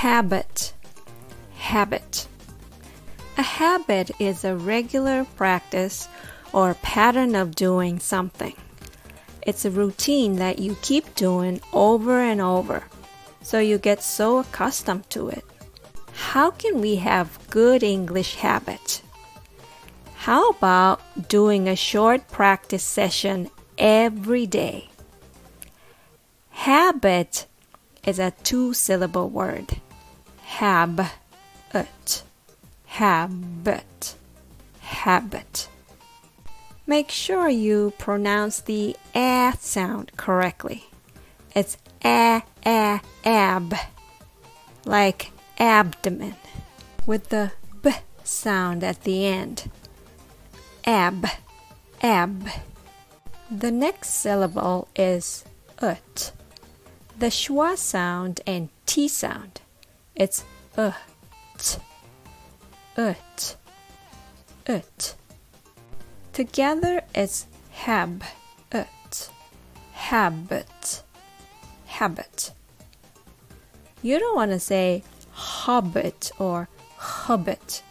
Habit. Habit. A habit is a regular practice or pattern of doing something. It's a routine that you keep doing over and over, so you get so accustomed to it. How can we have good English habit? How about doing a short practice session every day? Habit is a two syllable word. Hab it. Habit. Habit. Make sure you pronounce the a sound correctly. It's a a ab like abdomen with the b sound at the end. Ab ab. The next syllable is ut the schwa sound and t sound. It's uh, t, uh, ut, ut. Uh, Together it's hab, uh, ut, habit, habit. You don't want to say hobbit or hobbit.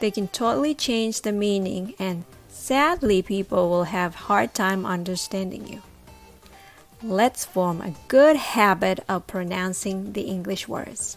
They can totally change the meaning and sadly people will have hard time understanding you. Let's form a good habit of pronouncing the English words.